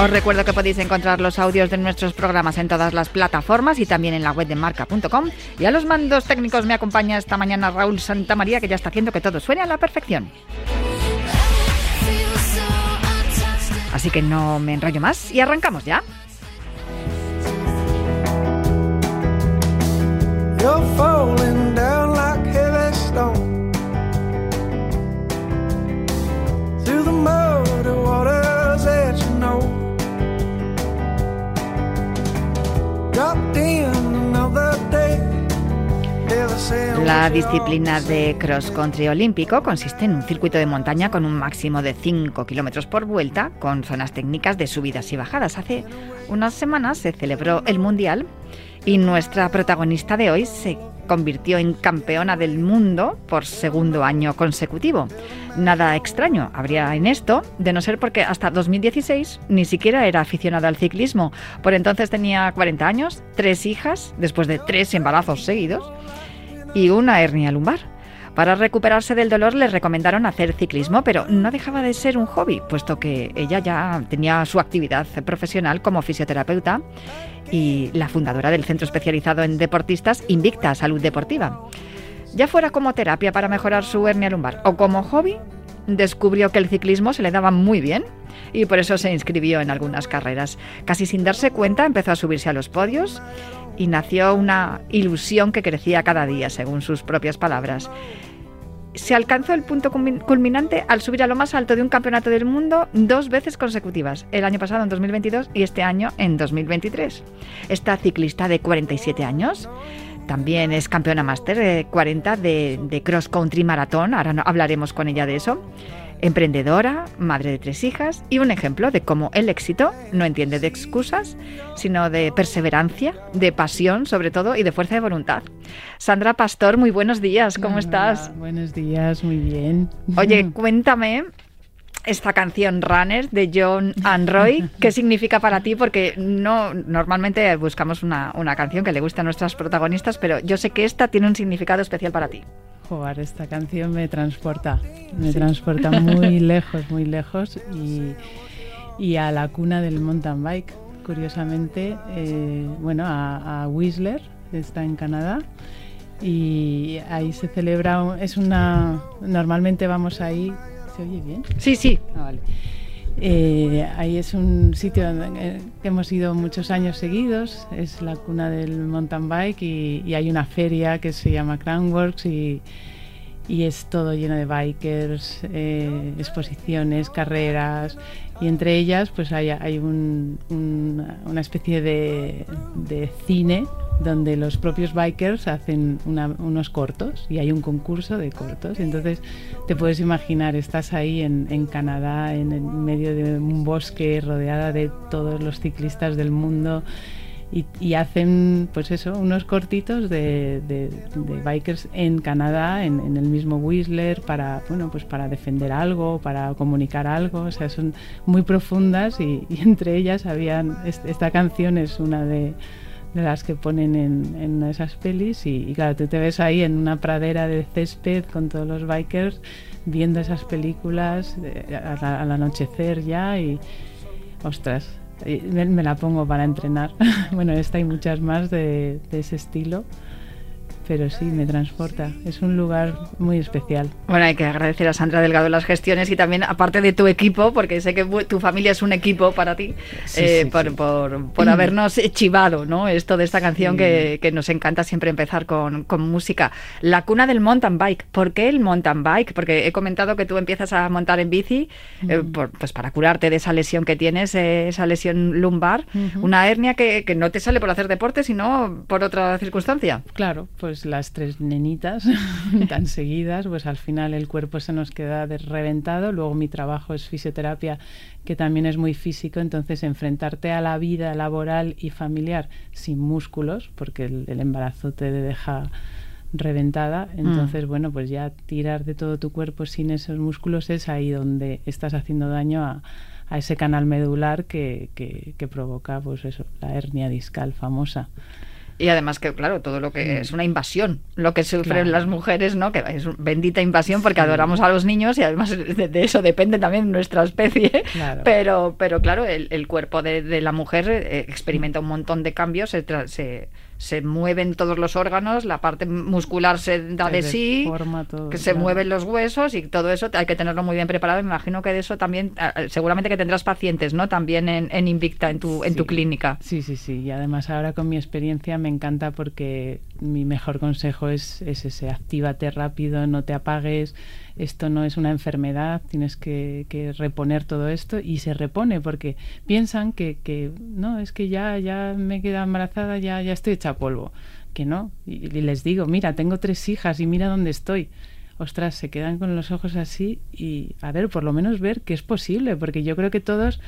Os recuerdo que podéis encontrar los audios de nuestros programas en todas las plataformas y también en la web de marca.com. Y a los mandos técnicos me acompaña esta mañana Raúl Santamaría, que ya está haciendo que todo suene a la perfección. Así que no me enrollo más y arrancamos ya. La disciplina de cross country olímpico consiste en un circuito de montaña con un máximo de 5 kilómetros por vuelta, con zonas técnicas de subidas y bajadas. Hace unas semanas se celebró el Mundial y nuestra protagonista de hoy se convirtió en campeona del mundo por segundo año consecutivo. Nada extraño habría en esto, de no ser porque hasta 2016 ni siquiera era aficionada al ciclismo. Por entonces tenía 40 años, tres hijas, después de tres embarazos seguidos, y una hernia lumbar. Para recuperarse del dolor le recomendaron hacer ciclismo, pero no dejaba de ser un hobby, puesto que ella ya tenía su actividad profesional como fisioterapeuta y la fundadora del centro especializado en deportistas Invicta Salud Deportiva. Ya fuera como terapia para mejorar su hernia lumbar o como hobby, descubrió que el ciclismo se le daba muy bien y por eso se inscribió en algunas carreras. Casi sin darse cuenta empezó a subirse a los podios y nació una ilusión que crecía cada día, según sus propias palabras. Se alcanzó el punto culminante al subir a lo más alto de un campeonato del mundo dos veces consecutivas, el año pasado en 2022 y este año en 2023. Esta ciclista de 47 años también es campeona máster de 40 de, de cross country maratón, ahora hablaremos con ella de eso emprendedora, madre de tres hijas y un ejemplo de cómo el éxito no entiende de excusas, sino de perseverancia, de pasión sobre todo y de fuerza de voluntad. Sandra Pastor, muy buenos días, ¿cómo estás? Buenos días, muy bien. Oye, cuéntame esta canción Runner de John and Roy, ¿qué significa para ti? Porque no normalmente buscamos una, una canción que le guste a nuestras protagonistas, pero yo sé que esta tiene un significado especial para ti esta canción me transporta, me transporta muy lejos, muy lejos y, a la cuna del mountain bike. Curiosamente, eh, bueno, a, Whistler, está en Canadá, y ahí se celebra, es una, normalmente vamos ahí, ¿se oye bien? Sí, sí. Ah, vale. Eh, ahí es un sitio que hemos ido muchos años seguidos, es la cuna del mountain bike y, hay una feria que se llama Crownworks y, y es todo lleno de bikers, eh, exposiciones, carreras y entre ellas pues hay, hay una especie de, de cine donde los propios bikers hacen unos cortos y hay un concurso de cortos. Entonces te puedes imaginar, estás ahí en, Canadá, en, medio de un bosque, rodeada de todos los ciclistas del mundo. Y, hacen pues eso unos cortitos de, bikers en Canadá en, el mismo Whistler para bueno pues para defender algo para comunicar algo o sea son muy profundas y, entre ellas habían esta canción es una de de las que ponen en, esas pelis y, claro, tú te ves ahí en una pradera de césped con todos los bikers viendo esas películas al anochecer ya y ostras, me, la pongo para entrenar. bueno, esta y muchas más de ese estilo pero sí, me transporta. Es un lugar muy especial. Bueno, hay que agradecer a Sandra Delgado las gestiones y también, aparte de tu equipo, porque sé que tu familia es un equipo para ti, eh, por, por, habernos chivado ¿no? esto de esta canción que, que, nos encanta siempre empezar con, con, música. La cuna del mountain bike. ¿Por qué el mountain bike? Porque he comentado que tú empiezas a montar en bici eh, pues para curarte de esa lesión que tienes, eh, esa lesión lumbar, una hernia que, que no te sale por hacer deporte, sino por otra circunstancia. Claro, pues pues las tres nenitas tan seguidas, pues al final el cuerpo se nos queda reventado. Luego mi trabajo es fisioterapia, que también es muy físico, entonces enfrentarte a la vida laboral y familiar sin músculos, porque el, embarazo te deja reventada, mm. entonces bueno, pues ya tirar de todo tu cuerpo sin esos músculos es ahí donde estás haciendo daño a, a ese canal medular que, que, que provoca pues eso, la hernia discal famosa. Y además que, claro, todo lo que mm. es una invasión, lo que sufren las mujeres, ¿no? Que es bendita invasión porque adoramos a los niños y además de, eso depende también nuestra especie. Pero, pero claro, el, cuerpo de, la mujer eh, experimenta un montón de cambios, se, se se mueven todos los órganos, la parte muscular se da de sí, que se mueven los huesos y todo eso hay que tenerlo muy bien preparado. Me imagino que de eso también, seguramente que tendrás pacientes, ¿no? También en, Invicta, en tu, en tu clínica. Sí, sí, sí. Y además ahora con mi experiencia me encanta porque mi mejor consejo es, es ese, actívate rápido, no te apagues esto no es una enfermedad, tienes que, reponer todo esto y se repone porque piensan que, que, no, es que ya, ya me he quedado embarazada, ya, ya estoy hecha polvo. Que no. Y, les digo, mira, tengo tres hijas y mira dónde estoy ostras, se quedan con los ojos así y a ver, por lo menos ver que es posible, porque yo creo que todos,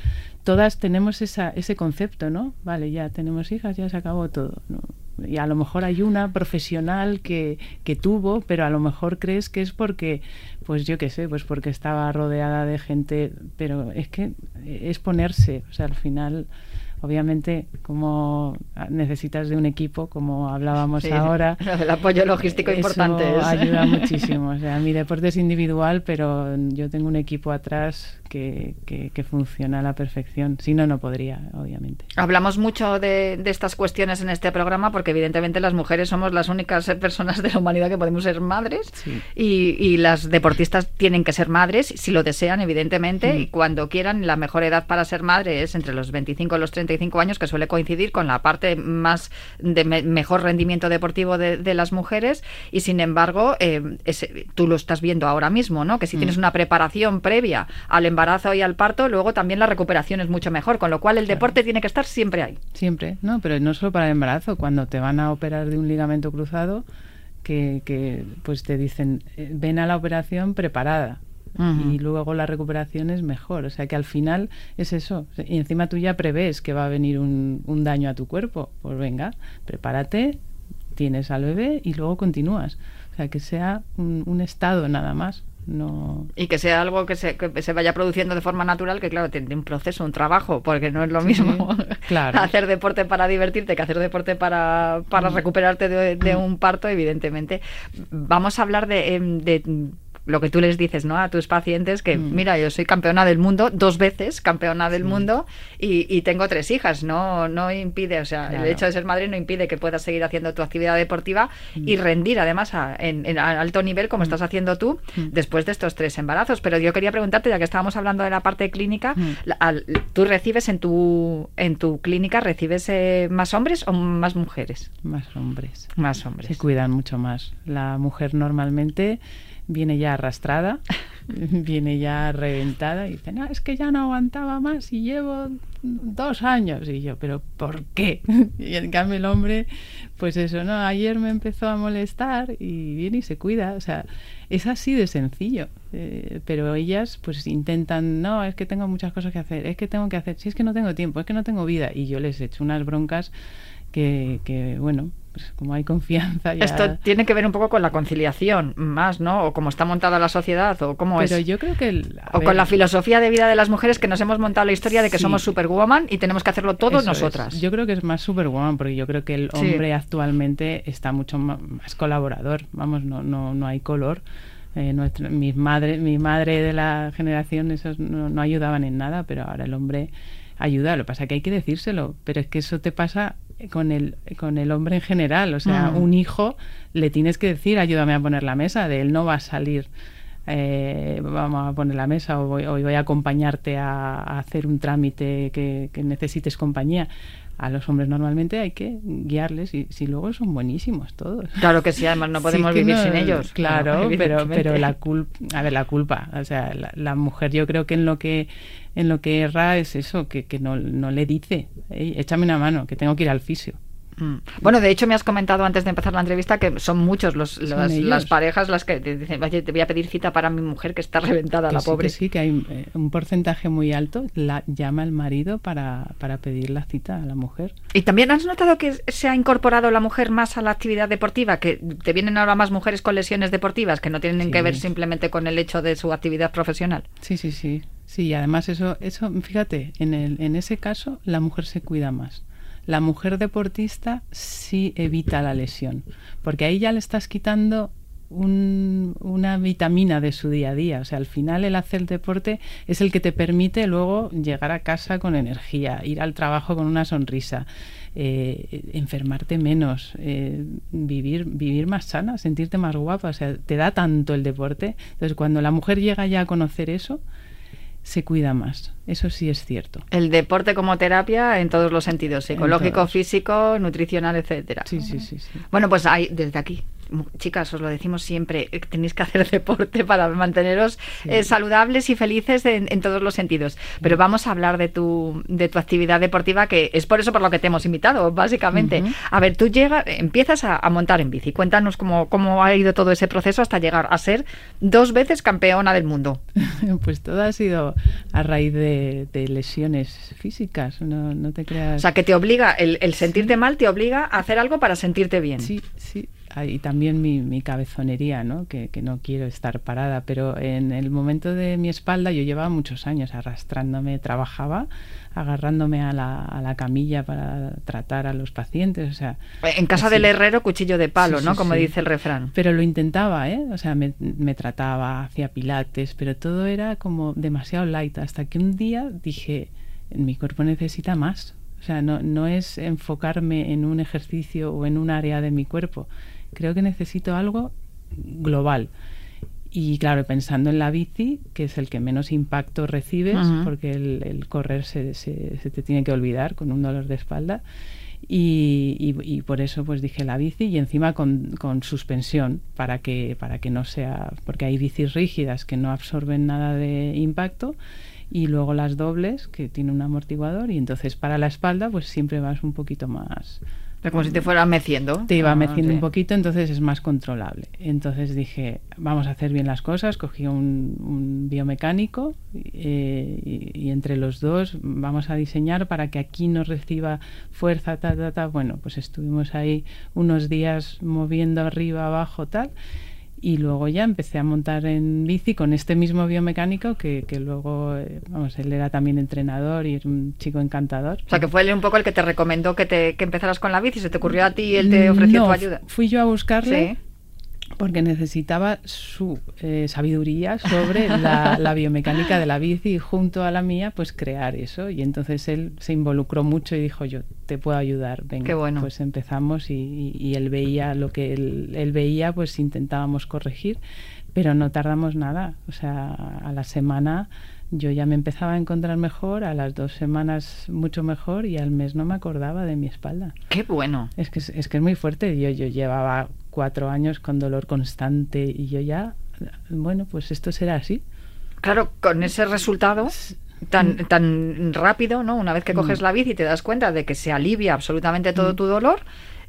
todas tenemos esa, ese concepto, ¿no? Vale, ya tenemos hijas, ya se acabó todo. ¿no? Y a lo mejor hay una profesional que, que tuvo, pero a lo mejor crees que es porque, pues yo qué sé, pues porque estaba rodeada de gente, pero es que es ponerse, o sea, al final obviamente como necesitas de un equipo como hablábamos ahora el apoyo logístico importante ayuda muchísimo. O sea mi deporte es individual pero yo tengo un equipo atrás que, que, funciona a la perfección. Si no no podría obviamente. Hablamos mucho de, de, estas cuestiones en este programa porque evidentemente las mujeres somos las únicas personas de la humanidad que podemos ser madres y, y, las deportistas tienen que ser madres si lo desean evidentemente mm. y cuando quieran la mejor edad para ser madre es entre los 25 y los 30 años, que suele coincidir con la parte más de mejor rendimiento deportivo de, las mujeres, y sin embargo, eh, tú lo estás viendo ahora mismo, ¿no? Que si tienes mm. una preparación previa al embarazo y al parto, luego también la recuperación es mucho mejor, con lo cual el deporte tiene que estar siempre ahí. Siempre, no, pero no solo para el embarazo, cuando te van a operar de un ligamento cruzado, que, que pues te dicen, eh, ven a la operación preparada y luego la recuperación es mejor. O sea que al final es eso. Y encima tú ya prevés que va a venir un, un daño a tu cuerpo. Pues venga, prepárate, tienes al bebé y luego continúas. O sea que sea un, estado nada más. No... Y que sea algo que se, que se, vaya produciendo de forma natural, que claro, tiene un proceso, un trabajo, porque no es lo mismo claro. hacer deporte para divertirte que hacer deporte para, para mm. recuperarte de, de, un parto, evidentemente. Vamos a hablar de, em, de lo que tú les dices ¿no? a tus pacientes, que mm. mira, yo soy campeona del mundo, dos veces campeona del mundo y, tengo tres hijas, no, no impide, o sea, el hecho de ser madre no impide que puedas seguir haciendo tu actividad deportiva mm. y rendir además en, alto nivel como mm. estás haciendo tú después de estos tres embarazos. Pero yo quería preguntarte, ya que estábamos hablando de la parte clínica, ¿tú recibes en tu, en tu clínica, recibes eh, más hombres o más mujeres? Más hombres. Más hombres. Se cuidan mucho más. La mujer normalmente viene ya arrastrada, viene ya reventada y dice, no, es que ya no aguantaba más y llevo dos años. Y yo, pero ¿por qué? Y en cambio el hombre, pues eso, no, ayer me empezó a molestar y viene y se cuida. O sea, es así de sencillo. Eh, pero ellas pues intentan, no, es que tengo muchas cosas que hacer, es que tengo que hacer, si es que no tengo tiempo, es que no tengo vida. Y yo les echo unas broncas que, que bueno, pues como hay confianza ya... Esto tiene que ver un poco con la conciliación más, ¿no? O cómo está montada la sociedad, o cómo es... Pero yo creo que... o con la filosofía de vida de las mujeres que nos hemos montado la historia de que somos superwoman y tenemos que hacerlo todo nosotras. Yo creo que es más superwoman porque yo creo que el hombre actualmente está mucho más colaborador. Vamos, no, no, no hay color. Eh, mis madre, mi madre de la generación esos no, no ayudaban en nada, pero ahora el hombre ayuda. Lo que pasa es que hay que decírselo, pero es que eso te pasa con el, con el hombre en general. O sea, mm. un hijo le tienes que decir, ayúdame a poner la mesa, de él no va a salir. Eh, vamos a poner la mesa o voy, voy a acompañarte a, hacer un trámite que, necesites compañía a los hombres normalmente hay que guiarles y si luego son buenísimos todos. Claro que sí, además no podemos vivir sin ellos. Claro, pero pero la culpa, a ver, la culpa, o sea, la, mujer yo creo que en lo que en lo que erra es eso, que, que no, no le dice, échame una mano, que tengo que ir al fisio. Bueno, de hecho me has comentado antes de empezar la entrevista que son muchos los, Son las, ellos. las parejas las que te dicen, oye, te voy a pedir cita para mi mujer que está reventada, Que la sí, pobre. que sí, que hay eh, un porcentaje muy alto, la llama el marido para, para pedir la cita a la mujer. ¿Y también has notado que se ha incorporado la mujer más a la actividad deportiva? Que te vienen ahora más mujeres con lesiones deportivas que no tienen Sí. que ver simplemente con el hecho de su actividad profesional. Sí, sí, sí. Sí, y además eso, eso fíjate, en, el, en ese caso la mujer se cuida más. La mujer deportista sí evita la lesión, porque ahí ya le estás quitando un- una vitamina de su día a día. O sea, al final el hacer deporte es el que te permite luego llegar a casa con energía, ir al trabajo con una sonrisa, eh, enfermarte menos, eh, vivir, vivir más sana, sentirte más guapa. O sea, te da tanto el deporte. Entonces, cuando la mujer llega ya a conocer eso, se cuida más. Eso sí es cierto. El deporte como terapia en todos los sentidos, psicológico, físico, nutricional, etcétera. Sí, sí, sí, sí. Bueno, pues hay, desde aquí, chicas, os lo decimos siempre, eh, tenéis que hacer deporte para manteneros Sí. eh, saludables y felices en, en todos los sentidos. Pero vamos a hablar de tu, de tu actividad deportiva, que es por eso por lo que te hemos invitado, básicamente. A ver, tú llegas, empiezas a, a montar en bici. Cuéntanos cómo, cómo ha ido todo ese proceso hasta llegar a ser dos veces campeona del mundo. Pues todo ha sido a raíz de, de lesiones físicas, no, no te creas. O sea, que te obliga, el, el sentirte mal te obliga a hacer algo para sentirte bien. Sí, sí. Ah, Y también mi, mi cabezonería, ¿no? Que, que no quiero estar parada. Pero en el momento de mi espalda yo llevaba muchos años arrastrándome, trabajaba agarrándome a la, a la camilla para tratar a los pacientes. O sea, En casa Sí. del herrero, cuchillo de palo, Sí, ¿no? sí, Como sí. dice el refrán. Pero lo intentaba, ¿eh? O sea, me, me trataba, hacía pilates, pero todo era como demasiado light. Hasta que un día dije, mi cuerpo necesita más. O sea, no, no es enfocarme en un ejercicio o en un área de mi cuerpo. Creo que necesito algo global. Y claro, pensando en la bici, que es el que menos impacto recibes, porque el, el correr se, se- se te tiene que olvidar con un dolor de espalda. Y, y- y por eso pues dije la bici y encima con, con suspensión para que, para que no sea, porque hay bicis rígidas que no absorben nada de impacto y luego las dobles que tienen un amortiguador y entonces para la espalda pues siempre vas un poquito más, Como si te fuera meciendo. te iba Ah, meciendo sí. un poquito, entonces es más controlable. Entonces dije, vamos a hacer bien las cosas, cogí un, un biomecánico eh, y, y entre los dos vamos a diseñar para que aquí no reciba fuerza, ta, ta, ta. Bueno, pues estuvimos ahí unos días moviendo arriba, abajo, tal. Y luego ya empecé a montar en bici con este mismo biomecánico que, que luego, eh, vamos, él era también entrenador y es un chico encantador. O sea, que fue él un poco el que te recomendó que, te, que empezaras con la bici. ¿Se te ocurrió a ti y él te ofreció No, tu ayuda? Fui yo a buscarle Sí. Porque necesitaba su eh, sabiduría sobre la, la biomecánica de la bici y junto a la mía pues crear eso y entonces él se involucró mucho y dijo yo te puedo ayudar venga Qué bueno. pues empezamos y, y- y él veía lo que él, él veía pues intentábamos corregir pero no tardamos nada o sea a la semana yo ya me empezaba a encontrar mejor a las dos semanas mucho mejor y al mes no me acordaba de mi espalda Qué bueno. es que es, es que es muy fuerte. Yo, yo llevaba cuatro años con dolor constante y yo ya, bueno, pues esto será así. Claro, con ese resultado tan, tan rápido, ¿no? Una vez que coges Mm. la bici y te das cuenta de que se alivia absolutamente todo Mm. tu dolor,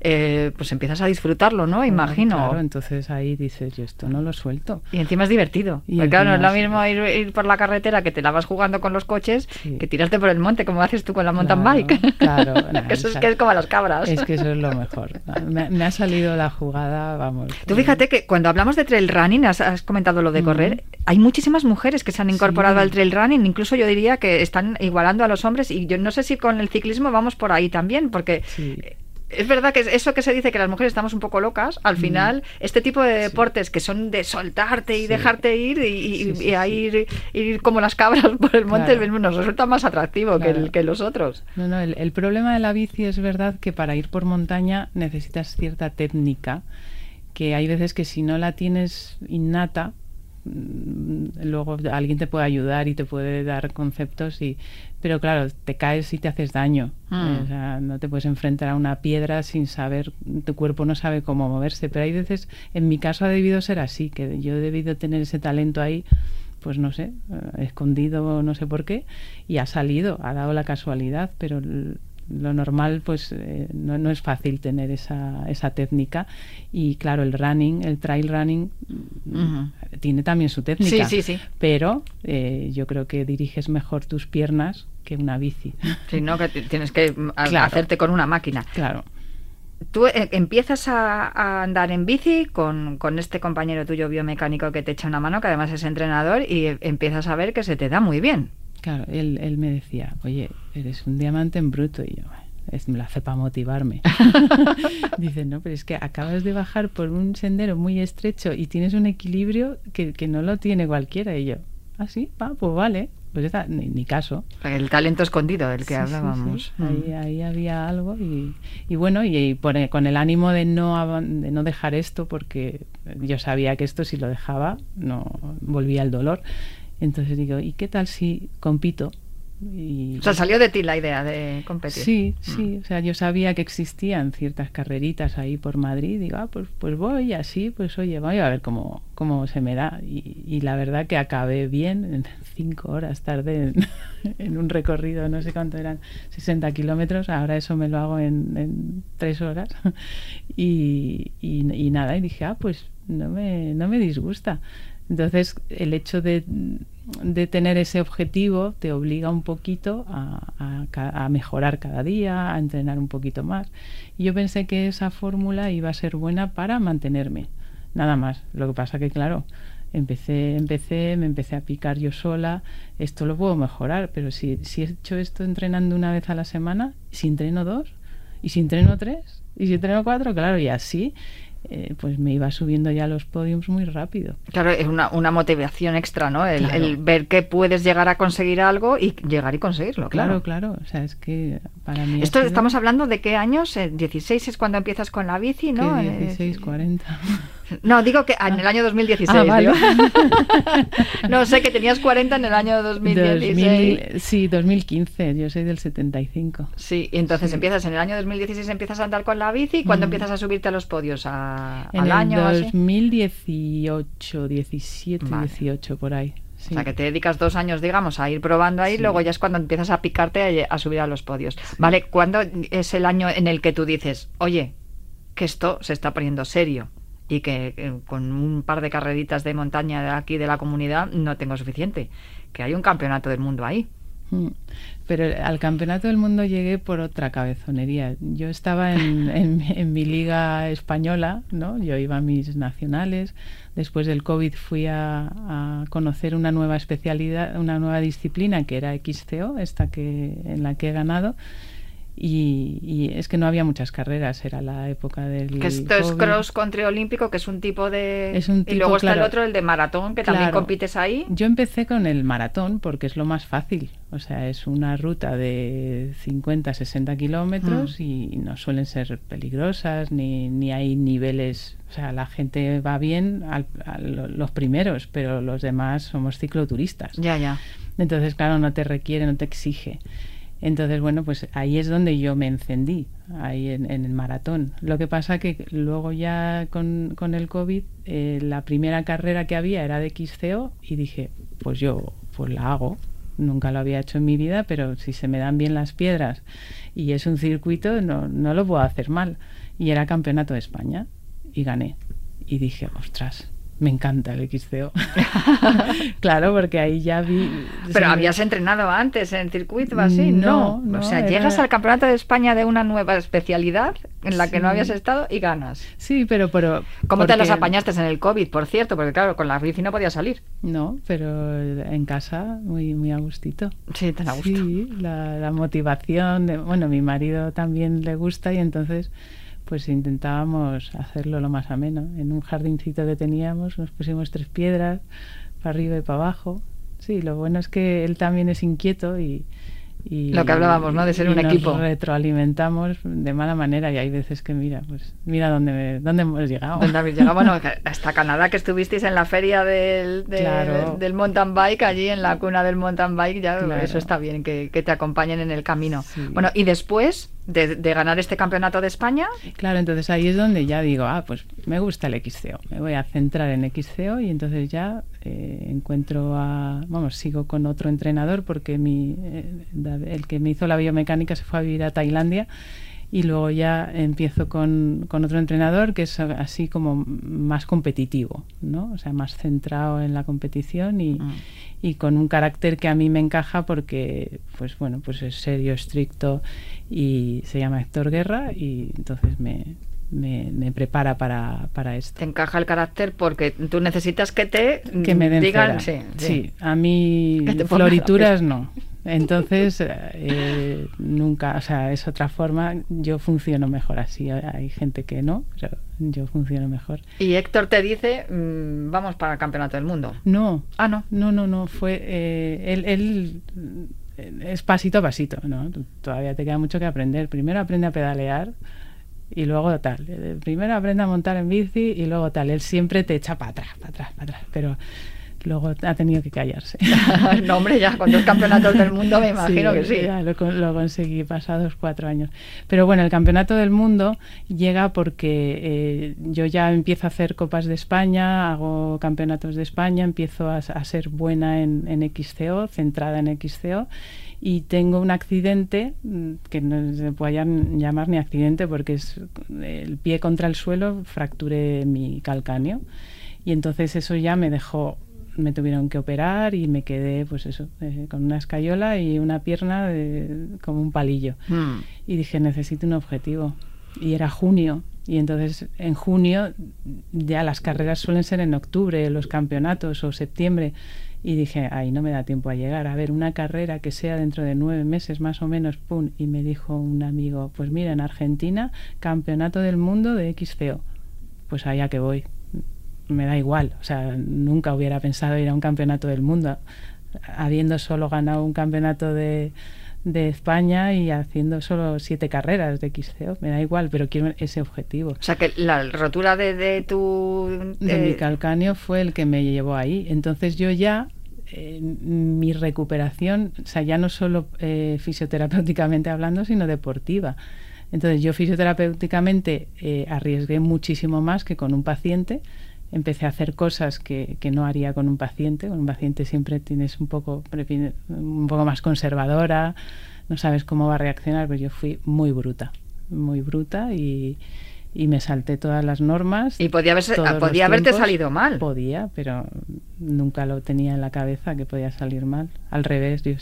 eh, pues empiezas a disfrutarlo, ¿no? Imagino. Claro, entonces ahí dices, yo esto no lo suelto. Y encima es divertido. Y Porque claro, no es lo mismo ir, ir por la carretera que te la vas jugando con los coches Sí. que tirarte por el monte como haces tú con la mountain Claro, bike. claro, nah, eso es que es como las cabras. Es que eso es lo mejor. Me, me ha salido la jugada, vamos. Tú fíjate que cuando hablamos de trail running, has, has comentado lo de correr, hay muchísimas mujeres que se han incorporado Sí. al trail running, incluso yo diría que están igualando a los hombres y yo no sé si con el ciclismo vamos por ahí también, porque Sí. Es verdad que es- eso que se dice que las mujeres estamos un poco locas, al final este tipo de deportes que son de soltarte y Sí. dejarte ir y, y- Sí, sí, y a sí. ir, ir como las cabras por el monte Claro. nos resulta más atractivo que, el- Claro. que los otros. No, no, el, el problema de la bici es verdad que para ir por montaña necesitas cierta técnica, que hay veces que si no la tienes innata, mm, luego alguien te puede ayudar y te puede dar conceptos y pero claro te caes y te haces daño Mm. Eh, o sea, no te puedes enfrentar a una piedra sin saber tu cuerpo no sabe cómo moverse pero hay veces en mi caso ha debido ser así que yo he debido tener ese talento ahí pues no sé, eh, escondido no sé por qué, y ha salido, ha dado la casualidad, pero lo normal pues eh, no, no, es fácil tener esa, esa técnica. Y claro el running el trail running tiene también su técnica. Sí, sí, sí. pero eh, yo creo que diriges mejor tus piernas que una bici. Sí no que tienes que hacerte con una máquina. Claro. Tú eh, empiezas a, andar en bici con, con, este compañero tuyo biomecánico que te echa una mano, que además es entrenador, y empiezas a ver que se te da muy bien. Claro, él, él me decía, oye, eres un diamante en bruto. Y yo, es, me lo hace para motivarme. Dice, no, pero es que acabas de bajar por un sendero muy estrecho y tienes un equilibrio que, que no lo tiene cualquiera. Y yo, ah, sí, ah, pues vale. Pues está, ni, caso. El talento escondido del que hablábamos. Mm. Ahí, ahí, había algo y, y bueno, y, con el ánimo de no, de no dejar esto, porque yo sabía que esto si lo dejaba no volvía el dolor. Entonces digo, ¿y qué tal si compito? Y... O sea, salió de ti la idea de competir. Sí, mm. sí. O sea, yo sabía que existían ciertas carreritas ahí por Madrid. Digo, ah, pues, pues voy así, pues oye, voy a ver cómo, cómo se me da. Y, la verdad que acabé bien. En cinco horas tardé en, un recorrido, no sé cuánto eran, 60 kilómetros. Ahora eso me lo hago en, en tres horas. Y, y, nada, y dije, ah, pues no me, no me disgusta. Entonces, el hecho de, tener ese objetivo te obliga un poquito a, mejorar cada día, a entrenar un poquito más. Y yo pensé que esa fórmula iba a ser buena para mantenerme, nada más. Lo que pasa que, claro, empecé, empecé, me empecé a picar yo sola. Esto lo puedo mejorar, pero si, si he hecho esto entrenando una vez a la semana, si entreno dos, y si entreno tres, y si entreno cuatro, claro, y así eh, pues me iba subiendo ya a los podiums muy rápido. Claro, es una, una motivación extra, ¿no? El, ver que puedes llegar a conseguir algo y llegar y conseguirlo. Claro, claro. O sea, es que para mí. Esto estamos hablando de qué años? 16 es cuando empiezas con la bici, ¿no? 16, 40. No, digo que en el año 2016. Ah, no, sé que tenías 40 en el año 2016. sí, 2015, yo soy del 75. Sí, y entonces empiezas en el año 2016, empiezas a andar con la bici. ¿Y cuándo mm. empiezas a subirte a los podios? ¿A, en ¿Al año? 2018, 17, 18, por ahí. O sea, que te dedicas dos años, digamos, a ir probando ahí, luego ya es cuando empiezas a picarte a, subir a los podios. ¿Vale? ¿Cuándo es el año en el que tú dices, oye, que esto se está poniendo serio? Y que con un par de carreritas de montaña de aquí de la comunidad no tengo suficiente, que hay un campeonato del mundo ahí. Mm. Pero al campeonato del mundo llegué por otra cabezonería. Yo estaba en, en, mi liga española, ¿no? Yo iba a mis nacionales. Después del COVID fui a, a, conocer una nueva especialidad, una nueva disciplina que era XCO, esta que en la que he ganado y, es que no había muchas carreras, era la época del. Que esto es cross country olímpico, que es un tipo de. y luego está el otro, el de maratón, que también compites ahí. Yo empecé con el maratón porque es lo más fácil. O sea, es una ruta de 50, 60 kilómetros mm. y no suelen ser peligrosas, ni, ni hay niveles. O sea, la gente va bien a los primeros, pero los demás somos cicloturistas. Ya, ya. Entonces, claro, no te requiere, no te exige. Entonces, bueno, pues ahí es donde yo me encendí, ahí en, el maratón. Lo que pasa que luego ya con, con el COVID, eh, la primera carrera que había era de XCO y dije, pues yo pues la hago. Nunca lo había hecho en mi vida, pero si se me dan bien las piedras y es un circuito, no, no lo puedo hacer mal. Y era campeonato de España y gané. Y dije, ostras, me encanta el XCO. claro, porque ahí ya vi. Pero habías entrenado antes en circuito así, ¿no? o sea, llegas al campeonato de España de una nueva especialidad en la que no habías estado y ganas. Sí, pero. pero ¿Cómo te las apañaste en el COVID, por cierto? Porque claro, con la bici no podías salir. No, pero en casa muy, muy a gustito. Sí, tan a gusto. Sí, la, la motivación. De, bueno, mi marido también le gusta y entonces pues intentábamos hacerlo lo más ameno. En un jardincito que teníamos nos pusimos tres piedras para arriba y para abajo. Sí, lo bueno es que él también es inquieto y, lo que hablábamos, ¿no? De ser un nos equipo. retroalimentamos de mala manera y hay veces que mira, pues mira dónde, dónde hemos llegado. ¿Dónde habéis llegado? Bueno, hasta Canadá que estuvisteis en la feria del, del mountain bike, allí en la cuna del mountain bike, ya eso está bien, que, te acompañen en el camino. Bueno, y después de, ganar este campeonato de España. Claro, entonces ahí es donde ya digo, ah, pues me gusta el XCO, me voy a centrar en XCO y entonces ya eh, encuentro a, vamos, sigo con otro entrenador porque mi, eh, el que me hizo la biomecánica se fue a vivir a Tailandia y luego ya empiezo con, con, otro entrenador que es así como más competitivo, ¿no? O sea, más centrado en la competición y, mm. y, con un carácter que a mí me encaja porque, pues bueno, pues es serio, estricto y se llama Héctor Guerra y entonces me, me, prepara para, para, esto. Te encaja el carácter porque tú necesitas que te que me digan, sí, sí, a mí florituras no. Entonces, eh, nunca, o sea, es otra forma. Yo funciono mejor así. Hay gente que no, pero yo funciono mejor. Y Héctor te dice, mm, vamos para el campeonato del mundo. No. Ah, no. No, no, no. Fue eh, él, él es pasito a pasito, ¿no? Todavía te queda mucho que aprender. Primero aprende a pedalear y luego tal. Eh, primero aprende a montar en bici y luego tal. Él siempre te echa para atrás, para atrás, para atrás. Pero luego ha tenido que callarse. no, hombre, ya con dos campeonatos del mundo me imagino que sí. Ya lo, conseguí pasados cuatro años. Pero bueno, el campeonato del mundo llega porque eh, yo ya empiezo a hacer Copas de España, hago campeonatos de España, empiezo a, ser buena en, en XCO, centrada en XCO y tengo un accidente mm, que no se puede llamar ni accidente porque es el pie contra el suelo, fracturé mi calcáneo y entonces eso ya me dejó me tuvieron que operar y me quedé, pues eso, eh, con una escayola y una pierna como un palillo. Hmm. Y dije, necesito un objetivo. Y era junio. Y entonces en junio ya las carreras suelen ser en octubre, los campeonatos o septiembre. Y dije, ay, no me da tiempo a llegar. A ver, una carrera que sea dentro de nueve meses más o menos, pum. Y me dijo un amigo, pues mira, en Argentina, campeonato del mundo de XCO. Pues allá que voy me da igual. O sea, nunca hubiera pensado ir a un campeonato del mundo, habiendo solo ganado un campeonato de, de España y haciendo solo siete carreras de XCO. Me da igual, pero quiero ese objetivo. O sea, que la rotura de, de tu... De... mi calcáneo fue el que me llevó ahí. Entonces yo ya... Eh, mi recuperación, o sea, ya no solo eh, fisioterapéuticamente hablando, sino deportiva. Entonces yo fisioterapéuticamente eh, arriesgué muchísimo más que con un paciente, empecé a hacer cosas que, que, no haría con un paciente. Con un paciente siempre tienes un poco, un poco más conservadora, no sabes cómo va a reaccionar, pero yo fui muy bruta, muy bruta y, y me salté todas las normas. Y podía, podía haberte salido mal. Podía, pero nunca lo tenía en la cabeza que podía salir mal. Al revés, yo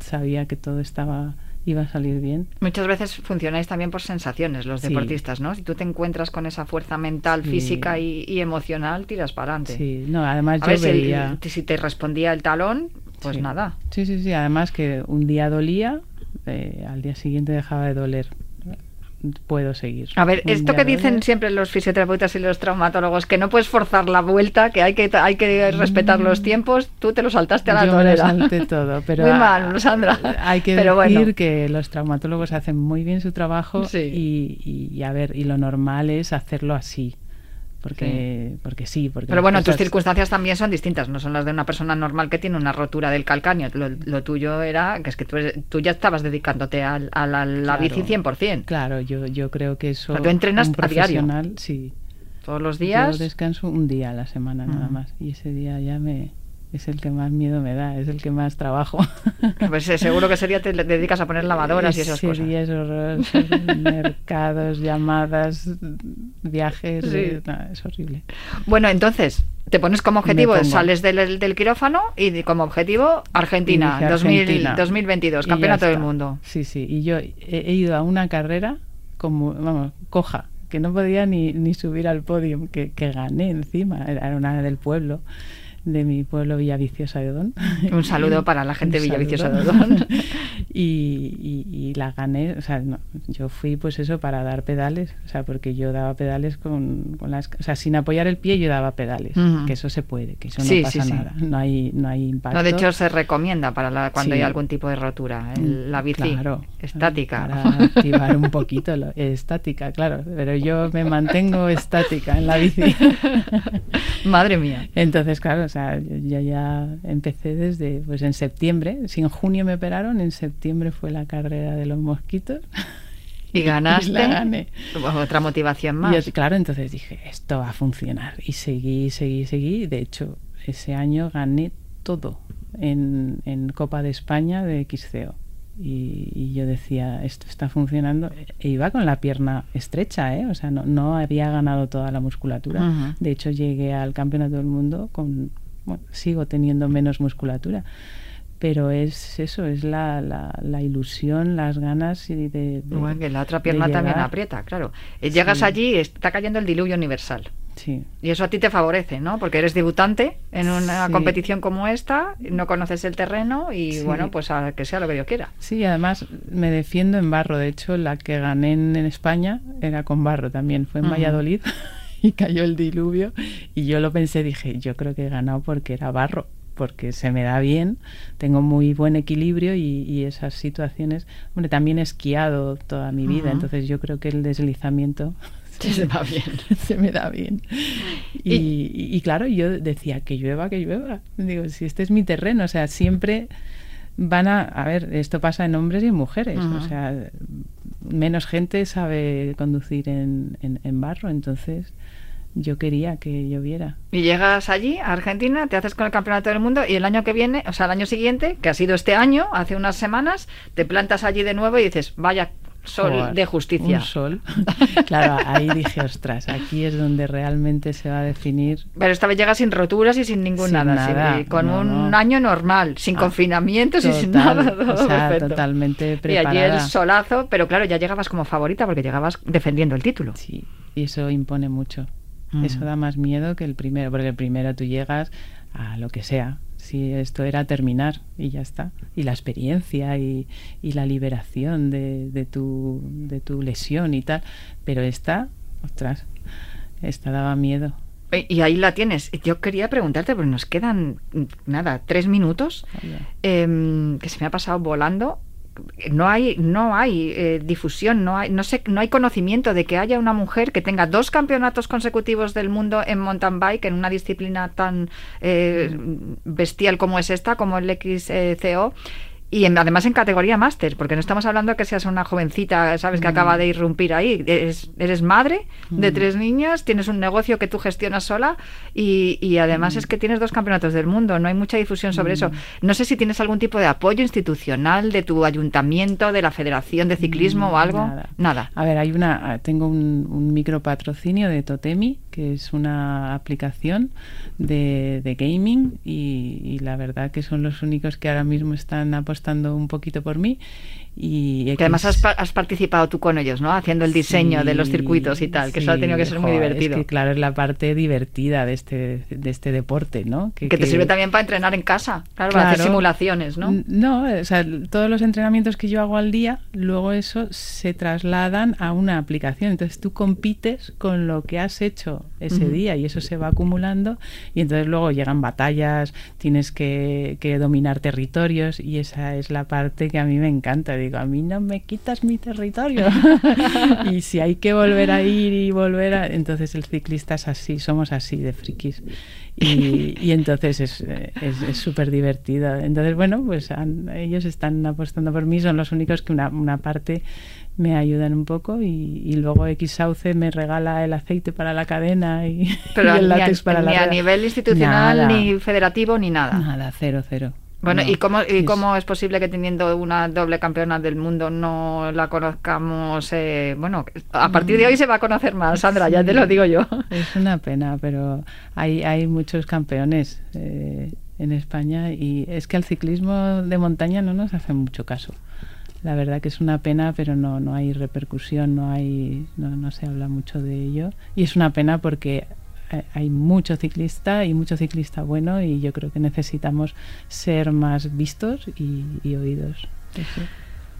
sabía que todo estaba iba a salir bien. Muchas veces funcionáis también por sensaciones los deportistas, ¿no? Si tú te encuentras con esa fuerza mental, física y, emocional, tiras para adelante. Sí, no, además yo veía... Si, te respondía el talón, pues nada. Sí, sí, sí, además que un día dolía, eh, al día siguiente dejaba de doler puedo seguir. A ver, esto que dicen siempre los fisioterapeutas y los traumatólogos, que no puedes forzar la vuelta, que hay que, hay que respetar los mm. tiempos, tú te lo saltaste a la Yo me salté todo, pero muy mal, Sandra. Hay que decir que los traumatólogos hacen muy bien su trabajo y, y, a ver, y lo normal es hacerlo así porque sí. porque sí porque pero bueno tus circunstancias también son distintas no son las de una persona normal que tiene una rotura del calcáneo. Lo, tuyo era que es que tú, tú ya estabas dedicándote a, a la, la bici 100% claro yo yo creo que eso tú entrenas a diario. sí. Todos los días. yo descanso un día a la semana nada más y ese día ya me es el que más miedo me da, es el que más trabajo. Pues eh, seguro que sería te dedicas a poner lavadoras y esas cosas. mercados, llamadas, viajes, eh, es horrible. Bueno, entonces, te pones como objetivo, sales del, del, quirófano y como objetivo Argentina, 2022, campeonato del mundo. Sí, sí, y yo he, ido a una carrera como, vamos, coja, que no podía ni, ni subir al podio, que, que gané encima, era una del pueblo de mi pueblo Villaviciosa de Odón. Un saludo para la gente de Villaviciosa de Odón. y, y, la gané, o sea, yo fui pues eso para dar pedales, o sea, porque yo daba pedales con, con las, o sea, sin apoyar el pie yo daba pedales, que eso se puede, que eso no pasa nada, no hay, no hay impacto. No, de hecho se recomienda para cuando hay algún tipo de rotura, la bici estática. Para activar un poquito, lo, estática, claro, pero yo me mantengo estática en la bici. Madre mía. Entonces, claro, sea, yo ya empecé desde, pues en septiembre, si en junio me operaron, en septiembre fue la carrera de los mosquitos. Y ganaste. la gané. Otra motivación más. Y, claro, entonces dije, esto va a funcionar. Y seguí, seguí, seguí. De hecho, ese año gané todo en, en Copa de España de XCO. Y, y, yo decía, esto está funcionando. E iba con la pierna estrecha, ¿eh? O sea, no, no había ganado toda la musculatura. Uh -huh. De hecho, llegué al Campeonato del Mundo con... Bueno, sigo teniendo menos musculatura pero es eso, es la, la, la ilusión, las ganas y de, de, bueno, que la otra pierna también aprieta, claro. Llegas sí. allí y está cayendo el diluvio universal. Sí. Y eso a ti te favorece, ¿no? Porque eres debutante en una sí. competición como esta, no conoces el terreno y sí. bueno, pues a que sea lo que Dios quiera. Sí, además me defiendo en barro. De hecho, la que gané en, en España era con barro también, fue en uh -huh. Valladolid y cayó el diluvio y yo lo pensé, dije, yo creo que he ganado porque era barro porque se me da bien, tengo muy buen equilibrio y, y esas situaciones, hombre, también he esquiado toda mi vida, uh -huh. entonces yo creo que el deslizamiento se, se, va bien. se me da bien. Y, y, y, claro, yo decía, que llueva, que llueva. Digo, si este es mi terreno, o sea, siempre van a... A ver, esto pasa en hombres y en mujeres, uh -huh. o sea, menos gente sabe conducir en, en, en barro, entonces yo quería que lloviera. Y llegas allí, a Argentina, te haces con el campeonato del mundo y el año que viene, o sea, el año siguiente, que ha sido este año, hace unas semanas, te plantas allí de nuevo y dices, vaya sol Joder, de justicia. Un sol. claro, ahí dije, ostras, aquí es donde realmente se va a definir. Pero esta vez llegas sin roturas y sin ningún sin nada, nada sin, con no, un no. año normal, sin ah, confinamientos total, y sin nada. O sea, perfecto. totalmente preparada. Y allí el solazo, pero claro, ya llegabas como favorita porque llegabas defendiendo el título. Sí, y eso impone mucho. Mm. Eso da más miedo que el primero, porque el primero tú llegas a lo que sea. Si esto era terminar y ya está. Y la experiencia y, y la liberación de, de, tu, de tu lesión y tal. Pero esta, ostras, esta daba miedo. Y ahí la tienes. Yo quería preguntarte, porque nos quedan, nada, tres minutos, oh, yeah. eh, que se me ha pasado volando no hay no hay eh, difusión no hay no sé no hay conocimiento de que haya una mujer que tenga dos campeonatos consecutivos del mundo en mountain bike en una disciplina tan eh, bestial como es esta como el XCO y en, además en categoría máster, porque no estamos hablando de que seas una jovencita, sabes, que mm. acaba de irrumpir ahí. Eres, eres madre de mm. tres niñas, tienes un negocio que tú gestionas sola y, y además mm. es que tienes dos campeonatos del mundo. No hay mucha difusión sobre eso. No sé si tienes algún tipo de apoyo institucional de tu ayuntamiento, de la Federación de Ciclismo o algo. Nada. Nada. A ver, hay una, tengo un, un micropatrocinio de Totemi, que es una aplicación de, de gaming y, y, la verdad que son los únicos que ahora mismo están apostando un poquito por mí y que además has, has, participado tú con ellos, ¿no? Haciendo el diseño sí, de los circuitos y tal, que sí, eso ha tenido que ser muy divertido. Es que, claro, es la parte divertida de este, de este deporte, ¿no? Que, que te que... sirve también para entrenar en casa, claro, claro, para hacer simulaciones, ¿no? No, o sea, todos los entrenamientos que yo hago al día, luego eso se trasladan a una aplicación. Entonces tú compites con lo que has hecho ese uh -huh. día y eso se va acumulando y entonces luego llegan batallas, tienes que, que dominar territorios y esa es la parte que a mí me encanta digo, a mí no me quitas mi territorio. y si hay que volver a ir y volver a... Entonces el ciclista es así, somos así de frikis. Y, y entonces es súper divertido. Entonces, bueno, pues han, ellos están apostando por mí, son los únicos que una, una parte me ayudan un poco y, y, luego X Sauce me regala el aceite para la cadena y, Pero y el látex a, para la Ni a nivel institucional, nada. ni federativo, ni nada. Nada, cero, cero. Bueno, no, ¿y, cómo, ¿y cómo es posible que teniendo una doble campeona del mundo no la conozcamos? Eh, bueno, a partir de hoy se va a conocer más, Sandra, sí, ya te lo digo yo. Es una pena, pero hay, hay muchos campeones eh, en España y es que al ciclismo de montaña no nos hace mucho caso. La verdad que es una pena, pero no, no hay repercusión, no, hay, no, no se habla mucho de ello. Y es una pena porque hay mucho ciclista y mucho ciclista bueno y yo creo que necesitamos ser más vistos y, y oídos.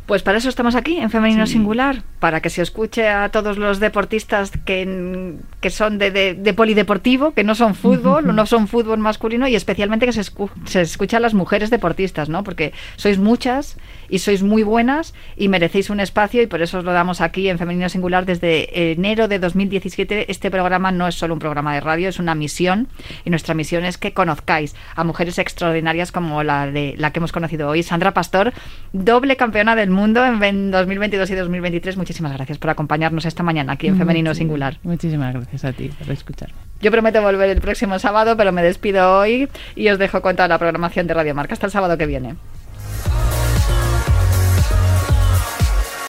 Pues para eso estamos aquí, en Femenino sí. Singular, para que se escuche a todos los deportistas que, que son de, de, de polideportivo, que no son fútbol, no son fútbol masculino, y especialmente que se, escu se escuche a las mujeres deportistas, ¿no? Porque sois muchas y sois muy buenas y merecéis un espacio y por eso os lo damos aquí en Femenino Singular desde enero de 2017. Este programa no es solo un programa de radio, es una misión y nuestra misión es que conozcáis a mujeres extraordinarias como la de la que hemos conocido hoy, Sandra Pastor, doble campeona del mundo en 2022 y 2023. Muchísimas gracias por acompañarnos esta mañana aquí en Femenino Singular. Muchísimas gracias a ti por escucharme. Yo prometo volver el próximo sábado, pero me despido hoy y os dejo con toda la programación de Radio Marca. Hasta el sábado que viene.